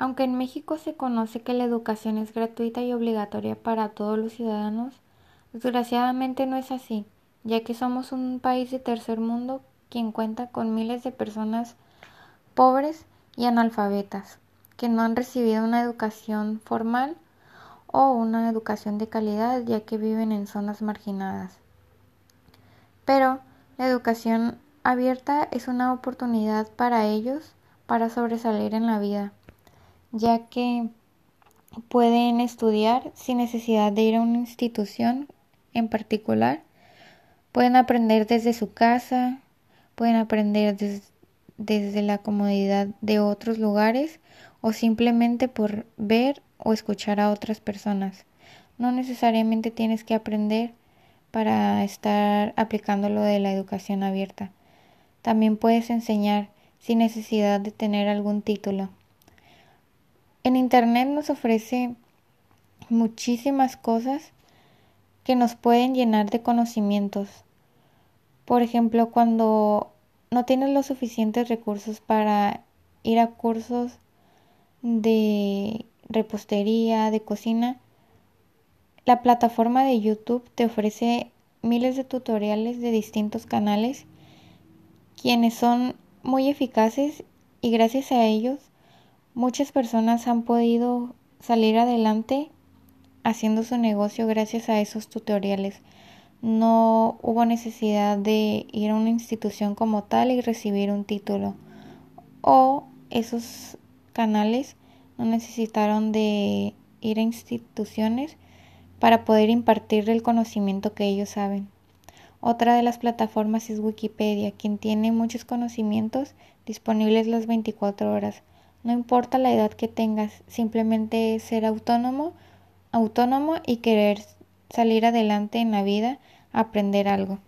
Aunque en México se conoce que la educación es gratuita y obligatoria para todos los ciudadanos, desgraciadamente no es así, ya que somos un país de tercer mundo quien cuenta con miles de personas pobres y analfabetas que no han recibido una educación formal o una educación de calidad ya que viven en zonas marginadas. Pero la educación abierta es una oportunidad para ellos para sobresalir en la vida ya que pueden estudiar sin necesidad de ir a una institución en particular. Pueden aprender desde su casa, pueden aprender desde la comodidad de otros lugares o simplemente por ver o escuchar a otras personas. No necesariamente tienes que aprender para estar aplicando lo de la educación abierta. También puedes enseñar sin necesidad de tener algún título. En Internet nos ofrece muchísimas cosas que nos pueden llenar de conocimientos. Por ejemplo, cuando no tienes los suficientes recursos para ir a cursos de repostería, de cocina, la plataforma de YouTube te ofrece miles de tutoriales de distintos canales, quienes son muy eficaces y gracias a ellos Muchas personas han podido salir adelante haciendo su negocio gracias a esos tutoriales. No hubo necesidad de ir a una institución como tal y recibir un título. O esos canales no necesitaron de ir a instituciones para poder impartir el conocimiento que ellos saben. Otra de las plataformas es Wikipedia, quien tiene muchos conocimientos disponibles las 24 horas. No importa la edad que tengas, simplemente ser autónomo, autónomo y querer salir adelante en la vida, aprender algo.